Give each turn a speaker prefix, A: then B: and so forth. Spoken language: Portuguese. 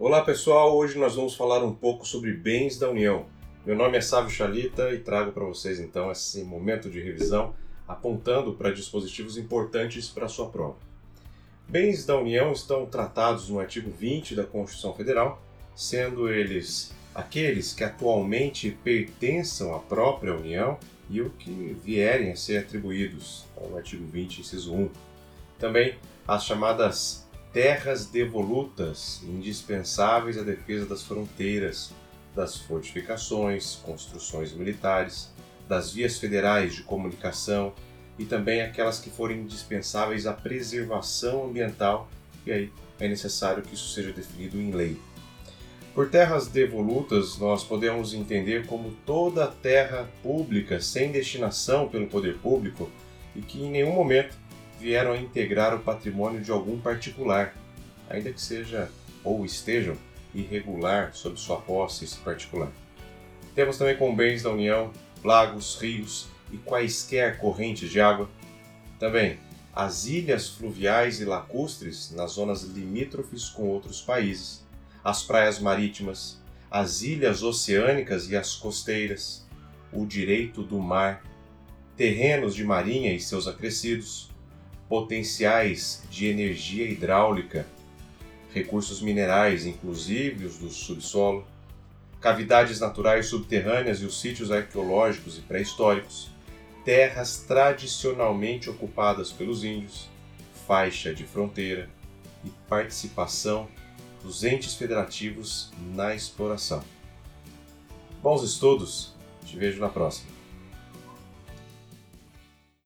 A: Olá pessoal, hoje nós vamos falar um pouco sobre bens da União. Meu nome é Sávio Chalita e trago para vocês então esse momento de revisão apontando para dispositivos importantes para a sua prova. Bens da União estão tratados no artigo 20 da Constituição Federal, sendo eles aqueles que atualmente pertençam à própria União e o que vierem a ser atribuídos ao artigo 20, inciso 1. Também as chamadas terras devolutas, indispensáveis à defesa das fronteiras, das fortificações, construções militares, das vias federais de comunicação e também aquelas que forem indispensáveis à preservação ambiental, e aí é necessário que isso seja definido em lei. Por terras devolutas, nós podemos entender como toda terra pública sem destinação pelo poder público e que em nenhum momento vieram a integrar o patrimônio de algum particular, ainda que seja ou estejam irregular sob sua posse esse particular. Temos também com bens da União lagos, rios e quaisquer correntes de água. Também as ilhas fluviais e lacustres nas zonas limítrofes com outros países, as praias marítimas, as ilhas oceânicas e as costeiras, o direito do mar, terrenos de marinha e seus acrescidos, potenciais de energia hidráulica, recursos minerais, inclusive os do subsolo, cavidades naturais subterrâneas e os sítios arqueológicos e pré-históricos, terras tradicionalmente ocupadas pelos índios, faixa de fronteira e participação dos entes federativos na exploração. Bons estudos, te vejo na próxima.